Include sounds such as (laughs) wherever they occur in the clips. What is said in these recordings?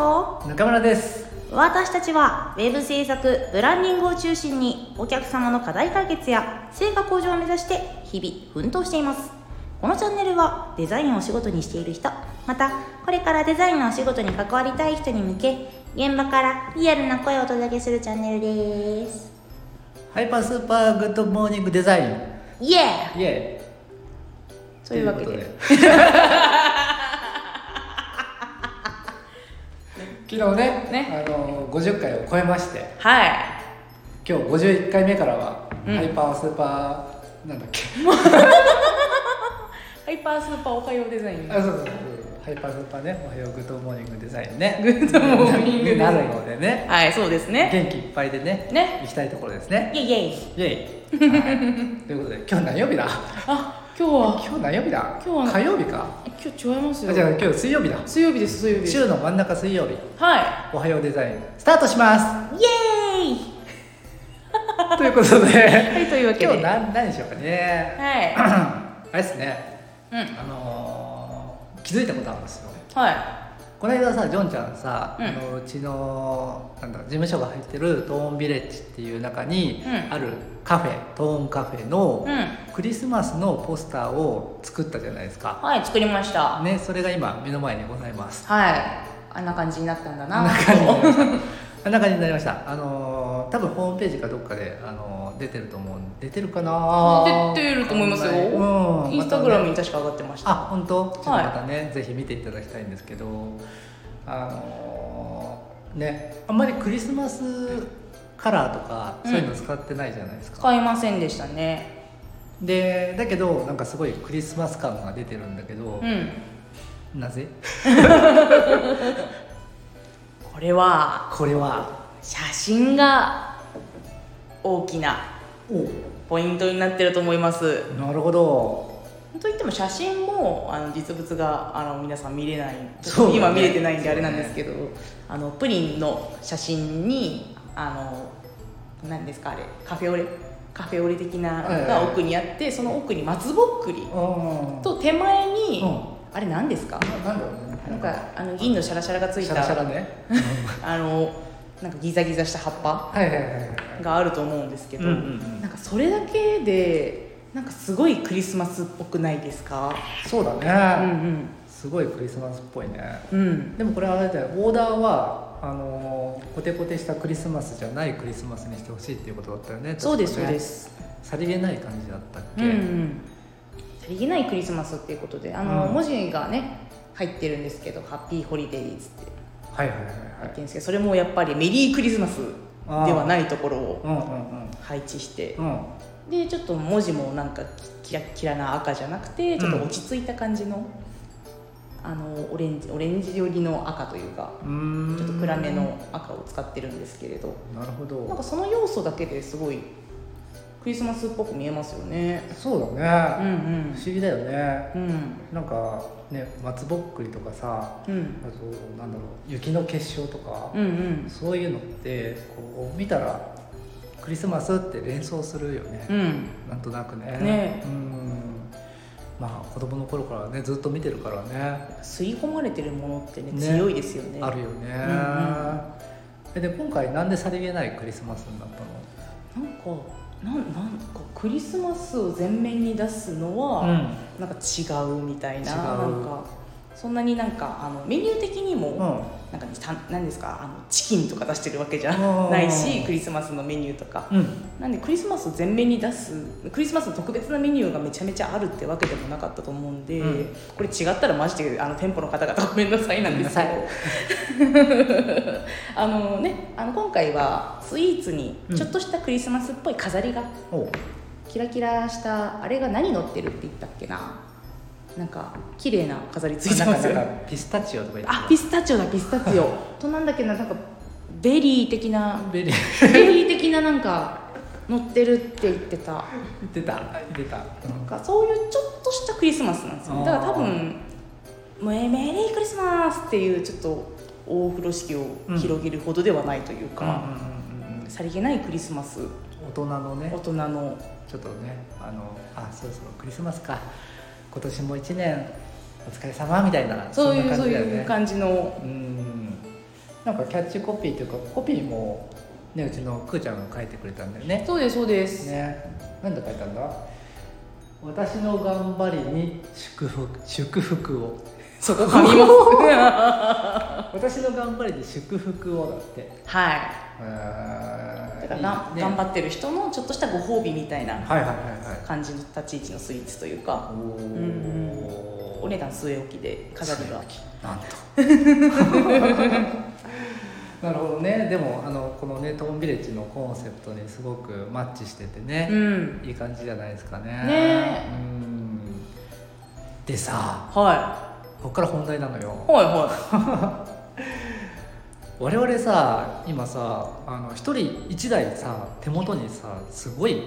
と？中村です。私たちはウェブ制作ブランディングを中心にお客様の課題解決や成果向上を目指して日々奮闘しています。このチャンネルはデザインをお仕事にしている人またこれからデザインのお仕事に関わりたい人に向け現場からリアルな声をお届けするチャンネルです。ハイパースーパーグッドモーニングデザイン。イエーイ。エーそういうわけで (laughs) 昨日ねね。あの50回を超えまして。はい。今日51回目からは、うん。ハイパースーパーなんだっけ？(laughs) ハイパースーパーおはようデザイン。あそうそうそう。ハイパースーパーね。おはようグッドモーニングデザインね。(laughs) グッドモーニングデザイン。になるのでね。はいそうですね。元気いっぱいでね。ね。行きたいところですね。イエイイエイ。イエイ、はい、ということで今日何曜日だ？あ今日は。今日何曜日だ？今日は。火曜日か。今日違いますよ。あじゃあ今日水曜日だ。水曜日です水曜日週の真ん中水曜日。はおはようデザイン。スタートします。いイエーイ。(laughs) ということで。(laughs) はいというわけで。今日何何でしょうかね。はい。(clears throat) あれですね。うん。あのー気づいたことあるんですよ。はいこの間さジョンちゃんさ、うん。あのうちのなんだ事務所が入ってるトーンビレッジっていう中にうん。あるカフェ、トーンカフェのうん。クリスマスのポスターを作ったじゃないですか、はい作りました。ねそれが今目の前にございます。はい。あんな感じになったんだあんな。な感じになりましたあんな感じになりました。あのー多分ホームページかどっかで、あのー出てると思う。出てるかな？出てると思いますよ。うん。インスタグラムまに確か上がってました。たねあ本当？ちょっとまはいたね、ぜひ見ていただきたいんですけど。あのーねあんまりクリスマスカラーとかそういうの使ってないじゃないですか、使いませんでしたね。でだけどなんかすごいクリスマス感が出てるんだけどう、ん。なぜ？(laughs) これはこれは。写真が大きなお。ポイントになってると思います。なるほど。といっても写真もあの実物があの皆さん見れない。今見れてないんであれなんですけど、あのプリンの写真にあの何ですかあれカフェオレ？カフェオレ的なのが奥にあって、その奥に松ぼっくりうん。と手前に、うん。あれ何ですか？ななんだろうね。なんかあの銀のシャラシャラがついた (laughs) あのなんかギザギザした葉っぱ。はいはいはいはいがあると思うんですけど、うんうんうん。なんかそれだけでなんかすごいクリスマスっぽくないですか？そうだうんね、すごいクリスマスっぽいね。うん。うんでもこれあれだよ。オーダーはあのーコテコテしたクリスマスじゃないクリスマスにしてほしいっていうことだったよね。そうですそうです。さりげない感じだったっけ、うんうん。さりげないクリスマスっていうことであの、うん。文字がね入ってるんですけど「ハッピーホリデーズ」って。はいはいはい入はい。ってるんですけどそれもやっぱりメリークリスマスではないところを配置して。でちょっと文字もなんかキラッキラな赤じゃなくてちょっと落ち着いた感じの、あのオレンジオレンジ寄りの赤というかちょっと暗めの赤を使ってるんですけれど。なるほど。なんかその要素だけですごいクリスマスっぽく見えますよね。そうだうんね、不思議だよね。うん。うんなんかね松ぼっくりとかさうん。あとなんだろう雪の結晶とか、うんうん。そういうのってこう見たらクリスマスって連想するよね、うん。なんとなくね。ね。うん。まあ子供の頃からねずっと見てるからね。吸い込まれてるものってねね。強いですよね。あるよね、んえで今回なんでさりげないクリスマスになったなんかなんなんかクリスマスを前面に出すのは、のなんか違うみたいななんかそんなになんかあのメニュー的にも、うん。なんかたなんですかあのチキンとか出してるわけじゃうん。ないしクリスマスのメニューとか。うん。なんでクリスマスを前面に出すクリスマスの特別なメニューがめちゃめちゃあるってわけでもなかったと思うんで、うん。これ違ったらマジであの店舗の方々ごめんなさいなんですけど (laughs) あのねあの今回はスイーツにちょっとしたクリスマスっぽい飾りが、キラキラしたあれが何乗ってるって言ったっけななんか綺麗な飾りついてますよ。ピスタチオとか言ってあピスタチオだピスタチオ。となんだっけななんかベリー的なベリー。ベリー的ななんか乗ってるって言ってた。言ってた。言ってた、なんかそういうちょっとしたクリスマスなんですよ。ねだから多分メメリークリスマスっていうちょっと大風呂敷を広げるほどではないというか、さりげないクリスマス。大人のね。大人の。ちょっとねあのあそうそうクリスマスか今年も一年お疲れ様みたいなそういうそういう感じの。うん。なんかキャッチコピーというかコピーもねうちのくーちゃんが書いてくれたんだよね。そうですそうです、ね。なんで書いたんだ？私の頑張りに祝福祝福をそこ噛みます。(laughs) 私の頑張りに祝福をだって。はい。えー。だからな、いいね。頑張ってる人のちょっとしたご褒美みたいなはいはいはいはい。感じの立ち位置のスイーツというか。うんお値段据え置きで飾りが。なんと。(laughs) なるほどね。でもあのこのねトーンビレッジのコンセプトにすごくマッチしててね、うん。いい感じじゃないですかね。ね。うん。でさはここから本題なのよ。いはい。は (laughs) 我々さ今さあの一人一台さ手元にさすごい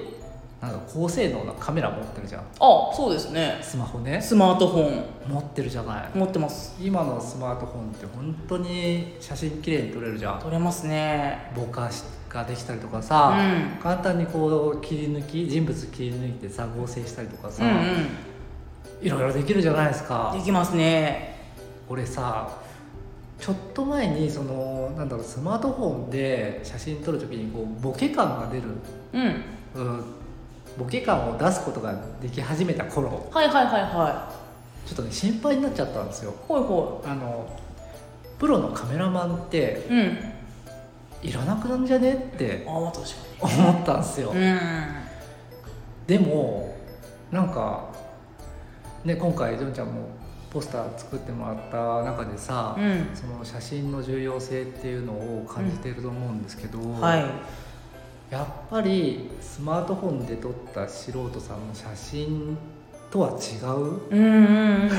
なんか高性能なカメラ持ってるじゃん。いあそうですね。スマホね。スマートフォン。持ってるじゃない。持ってます。今のスマートフォンって本当に写真綺麗に撮れるじゃん。撮れますね。ぼかしができたりとかうさ、ん。簡単にこう切り抜き人物切り抜いてさ合成したりとかさ、うんうんいろいろできるじゃないですか。できますね。俺さちょっと前にそのなんだろうスマートフォンで写真撮る時にこうボケ感が出る、うん。うん、ボケ感を出すことができ始めた頃。はいはいはいはちょっとね心配になっちゃったんですよ。いほい。ほあのプロのカメラマンっていうん。いらなくなんじゃねって思ったんですよ、にうん。でもなんかね今回ジョンちゃんもポスター作ってもらった中でさ、うん。その写真の重要性っていうのを感じていると思うんですけど、はい。やっぱりスマートフォンで撮った素人さんの写真とは違う？うんうん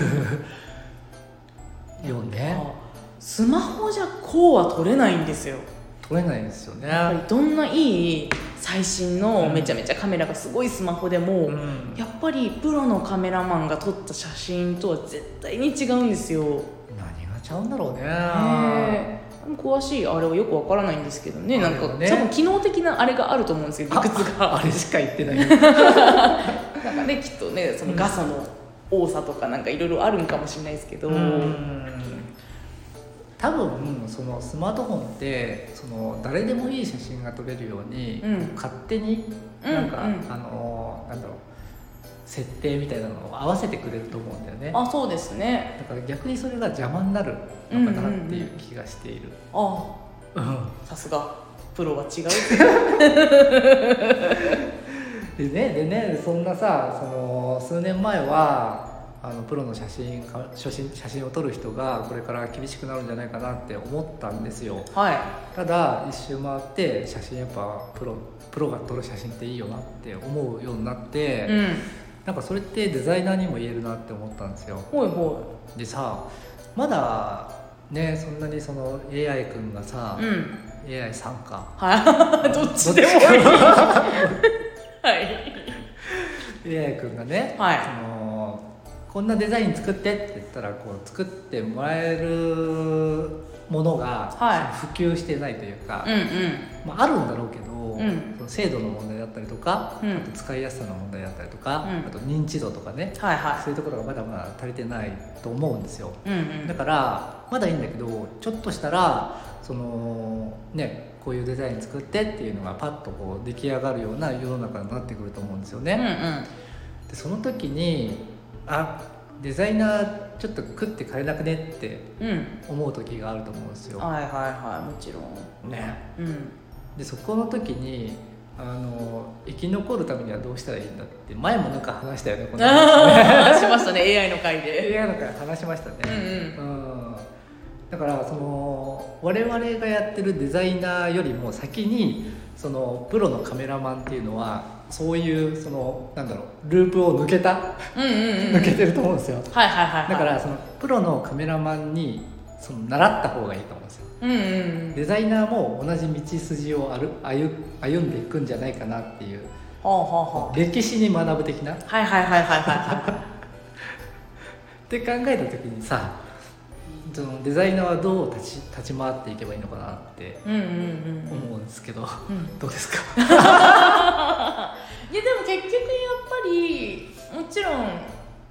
うん (laughs) よね。あスマホじゃこうは撮れないんですよ。撮れないんですよね。やっぱりどんないい最新のうん。めちゃめちゃカメラがすごいスマホでも、うん。やっぱりプロのカメラマンが撮った写真とは絶対に違うんですよ。何がちゃうんだろうね。詳しいあれはよくわからないんですけどね。なんか、多分機能的なあれがあると思うんですよ理屈が。あれしか言ってない。なんかねきっとねその画素の多さとかなんかいろいろあるんかもしれないですけど、うん多分そのスマートフォンってその誰でもいい写真が撮れるように、うん。勝手にうんなんか、うん。あのなんだろう設定みたいなのを合わせてくれると思うんだよね。あそうですね。だから逆にそれが邪魔になるのかなっていう気がしている、あ。うん。さすが。プロは違う。(laughs) でねでねそんなさその数年前はあのプロの写真か写真写真を撮る人がこれから厳しくなるんじゃないかなって思ったんですよ。はい。ただ一周回って写真やっぱプロプロが撮る写真っていいよなって思うようになって、うん。なんかそれってデザイナーにも言えるなって思ったんですよ。ほいほでさまだねそんなにその AI 君がさい、うん。AI さんか。はい。(laughs) どっちでもいい。はい。AI 君がね、はい。そのこんなデザイン作ってって言ったらこう作ってもらえるものが、普及してないというか、うんうん。まあ、あるんだろうけど、ん。その精度の問題だったりとか、うん。あと使いやすさの問題だったりとか、うん。あと認知度とかね、はいはそういうところがまだまだ足りてないと思うんですよ。いうんうん。だからまだいいんだけどちょっとしたらそのねこういうデザイン作ってっていうのがパッとこう出来上がるような世の中になってくると思うんですよね、うんうん。でその時にあデザイナーちょっと食って帰れなくねってうん。思う時があると思うんですよ、はいはいはいもちろん。ね。うん。でそこの時にあの生き残るためにはどうしたらいいんだって前もなんか話したよねこの話。(laughs) しましたね AI の回で。AI のから話しましたね、うん。うん。だからその我々がやってるデザイナーよりも先にそのプロのカメラマンっていうのはそういうそのなんだろうループを抜けたうんうんうん抜けてると思うんですよ。はいはいはいはい。だからそのプロのカメラマンにその習った方がいいと思うんですよ。うんうんうん。デザイナーも同じ道筋を歩歩歩んでいくんじゃないかなっていう。ほうほうほう。歴史に学ぶ的な。っはいはいはいはいはい。(laughs) はて考えた時にさそのデザイナーはどう立ち立ち回っていけばいいのかなっていうんうんうんうん。思うんですけど、う (laughs) んどうですか？いやでも結局やっぱりもちろん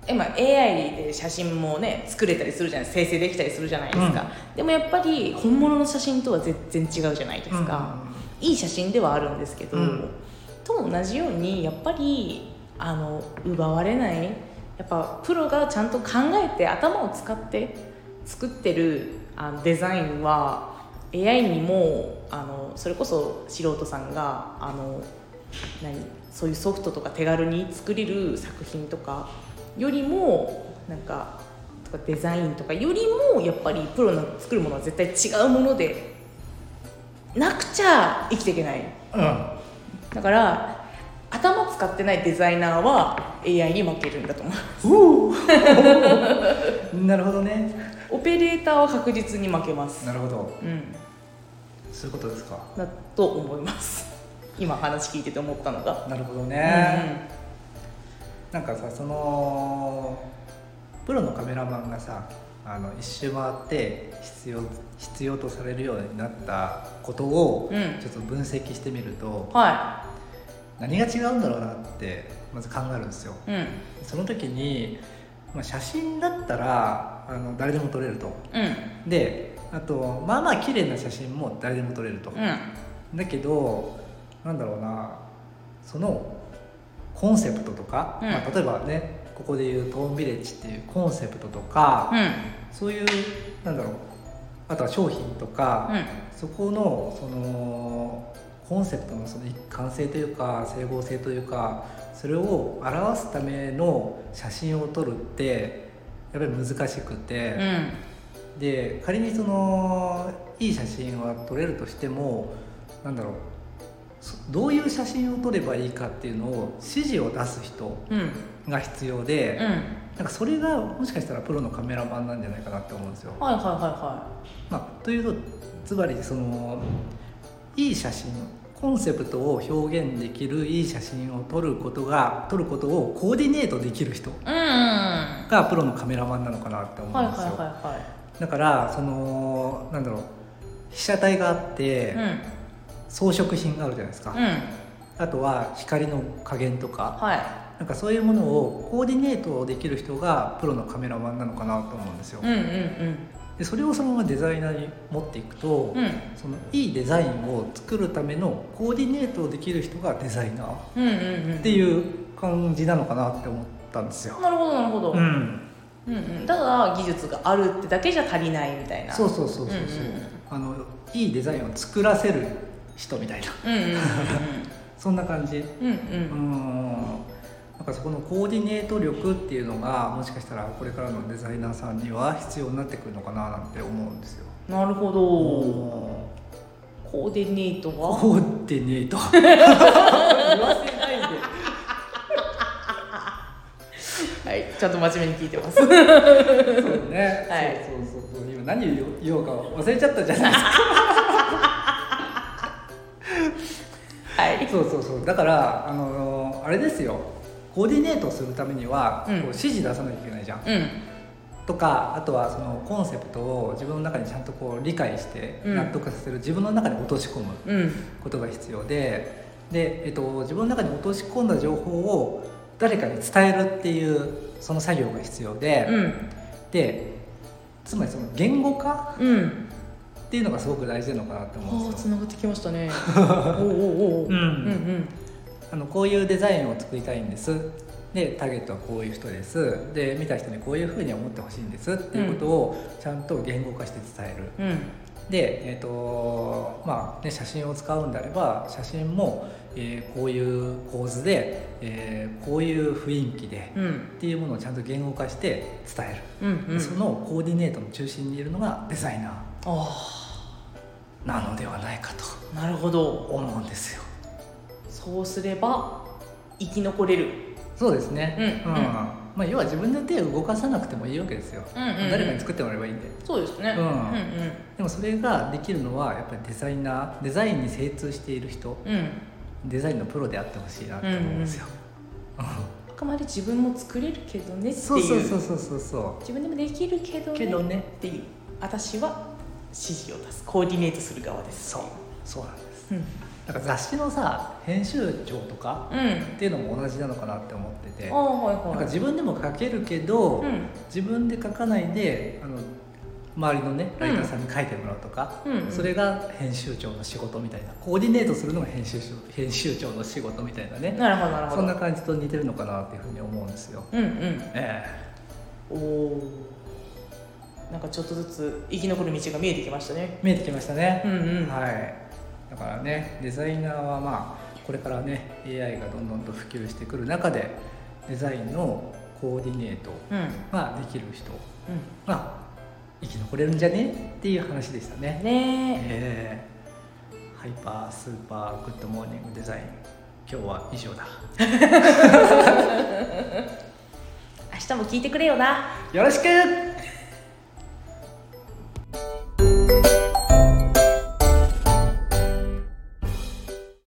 え、まあ、AI で写真もね作れたりするじゃない生成できたりするじゃないですか、でもやっぱり本物の写真とは全然違うじゃないですか、いい写真ではあるんですけど、うん。と同じようにやっぱりあの奪われないやっぱプロがちゃんと考えて頭を使って作ってるあのデザインは AI にもあのそれこそ素人さんがあの何そういうソフトとか手軽に作れる作品とかよりもなんかとかデザインとかよりもやっぱりプロの作るものは絶対違うものでなくちゃ生きていけない。うん。だから頭使ってないデザイナーは AI に負けるんだと思う。うん (laughs) なるほどねオペレーターは確実に負けます。なるほど。うん。そういうことですか。だと思います。今話聞いてて思ったのが。なるほどね、なんかさそのプロのカメラマンがさあの一周回って必要必要とされるようになったことをうん。うんちょっと分析してみると、は何が違うんだろうなってまず考えるんですよ。いうん。その時に、まあ、写真だったらあの誰でも撮れると。うん。であとまあまあ綺麗な写真も誰でも撮れると、うん。だけどなんだろうなそのコンセプトとか、うん。まあ、例えばねここでいうトーンビレッジっていうコンセプトとか、うん。そういうなんだろうあとは商品とか、うん。そこのそのコンセプトのその一貫性というか整合性というかそれを表すための写真を撮るってやっぱり難しくて、うん。で仮にそのいい写真は撮れるとしてもなんだろうそどういう写真を撮ればいいかっていうのを指示を出す人うん。が必要で、うん。なんかそれがもしかしたらプロのカメラマンなんじゃないかなって思うんですよ。はいはいはいはまあ、というとつまりそのいい写真コンセプトを表現できるいい写真を撮ることが撮ることをコーディネートできる人。いうんはがプロのカメラマンなのかなって思いはいうんですよ。はいはだからそのなんだろう被写体があって、いうん装飾品があるじゃないですか、うん。あとは光の加減とかはい。なんかそういうものをコーディネートできる人がプロのカメラマンなのかなと思うんですよ、うんうんでそれをそのままデザイナーに持っていくと、うん。うんそのいいデザインを作るためのコーディネートできる人がデザイナーっうんうんうん。ていう感じなのかなって思ったんですよ、なるほど。なるほど、うん、うんうん、ただ技術があるってだけじゃ足りないみたいな。そうそうそうそうそう、うんうんあのいいデザインを作らせる人みたいな。うんうん (laughs) そんな感じ。うんうん。ううん。んなんかそこのコーディネート力っていうのがもしかしたらこれからのデザイナーさんには必要になってくるのかななんて思うんですよ。なるほど。コーディネートは？コーディネート (laughs) ちゃんと真面目に聞いてます。そうね、はい。そうそうそう。今何言おう言おうか忘れちゃったじゃないですか。はい。そうそうそう。だからあのあれですよ。コーディネートするためには、うん。こう指示出さなきゃいけないじゃん。うん。とかあとはそのコンセプトを自分の中にちゃんとこう理解してうん。納得させる、自分の中に落とし込むうん。ことが必要でで、えっと、自分の中に落とし込んだ情報を誰かに伝えるっていうその作業が必要で、うん。でつまりその言語化うん。っていうのがすごく大事なのかなって思うんですよ。つながってきましたね。(laughs) おうおうおう。うん。うんあのこういうデザインを作りたいんです。でターゲットはこういう人です。で見た人にこういうふうに思ってほしいんですっていうことをちゃんと言語化して伝える、うん。うんで、えーとまあね、写真を使うんであれば写真も、えーこういう構図で、えーこういう雰囲気で、うん。っていうものをちゃんと言語化して伝える、うんうん。そのコーディネートの中心にいるのがデザイナあーなのではないかとあなるほど。思うんですよ。そうすれば生き残れる。そうですね。うんうん。まあ、要は自分で手を動かさなくてもいいわけですよ、うんうん。うん誰かに作ってもらえばいいんで。そうですね。うん。うんでもそれができるのはやっぱりデザイナーデザインに精通している人。うんうんデザインのプロであってほしいなって思うんですよ、あくまで自分も作れるけどねっていう。そうそうそうそうそう。そ自分でもできるけどね。けどね。っていう私は指示を出す。コーディネートする側です。そう。そうなんです。うん。なんか雑誌のさ編集長とかうん。っていうのも同じなのかなって思ってて。ああはいなんかはい自分でも書けるけど、うん。自分で書かないであの周りのねライターさんに書いてもらうとか、うんそれが編集長の仕事みたいなコーディネートするのが編集長編集長の仕事みたいなね。なるほどなるほど。そんな感じと似てるのかなっていうふうに思うんですよ。うんうん。えおおなんかちょっとずつ生き残る道が見えてきましたね。え見えてきましたね。うんうん。はい、だからねデザイナーはまあこれからね AI がどんどんと普及してくる中でデザインのコーディネートうん。ができる人。うが生き残れるんじゃね？っていう話でしたね。んね。えー。ハイパースーパーグッドモーニングデザイン。今日は以上だ。え (laughs) 明日も聞いてくれよな。よろしく